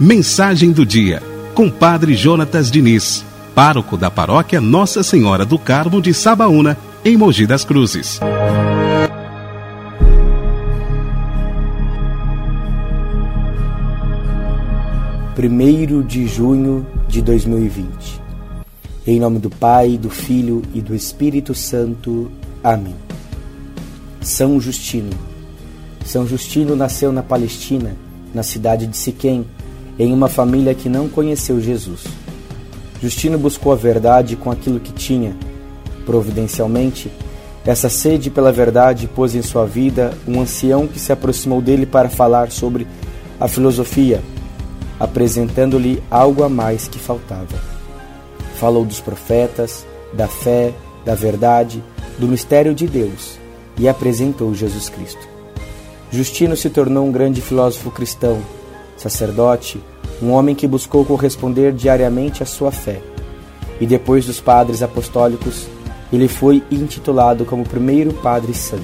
Mensagem do dia, com Padre Jonatas Diniz, pároco da paróquia Nossa Senhora do Carmo de Sabaúna, em Mogi das Cruzes. Primeiro de junho de 2020. Em nome do Pai, do Filho e do Espírito Santo. Amém. São Justino. São Justino nasceu na Palestina, na cidade de Siquém, em uma família que não conheceu Jesus. Justino buscou a verdade com aquilo que tinha. Providencialmente, essa sede pela verdade pôs em sua vida um ancião que se aproximou dele para falar sobre a filosofia, apresentando-lhe algo a mais que faltava. Falou dos profetas, da fé, da verdade, do mistério de Deus e apresentou Jesus Cristo. Justino se tornou um grande filósofo cristão, sacerdote, um homem que buscou corresponder diariamente à sua fé. E depois dos padres apostólicos, ele foi intitulado como primeiro padre santo.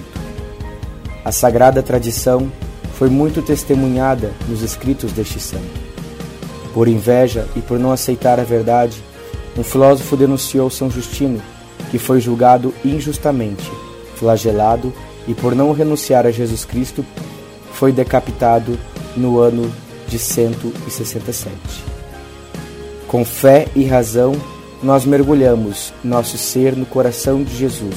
A sagrada tradição foi muito testemunhada nos escritos deste santo. Por inveja e por não aceitar a verdade, um filósofo denunciou São Justino, que foi julgado injustamente, flagelado e por não renunciar a Jesus Cristo, foi decapitado no ano de 167. Com fé e razão, nós mergulhamos nosso ser no coração de Jesus,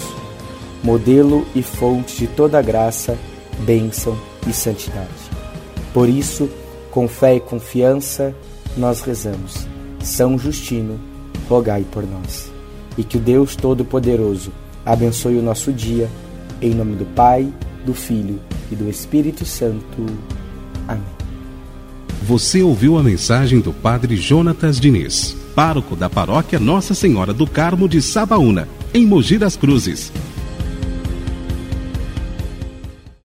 modelo e fonte de toda graça, bênção e santidade. Por isso, com fé e confiança, nós rezamos. São Justino, rogai por nós. E que o Deus Todo-Poderoso abençoe o nosso dia, em nome do Pai, do Filho e do Espírito Santo. Amém. Você ouviu a mensagem do Padre Jonatas Diniz, pároco da paróquia Nossa Senhora do Carmo de Sabaúna, em Mogi das Cruzes.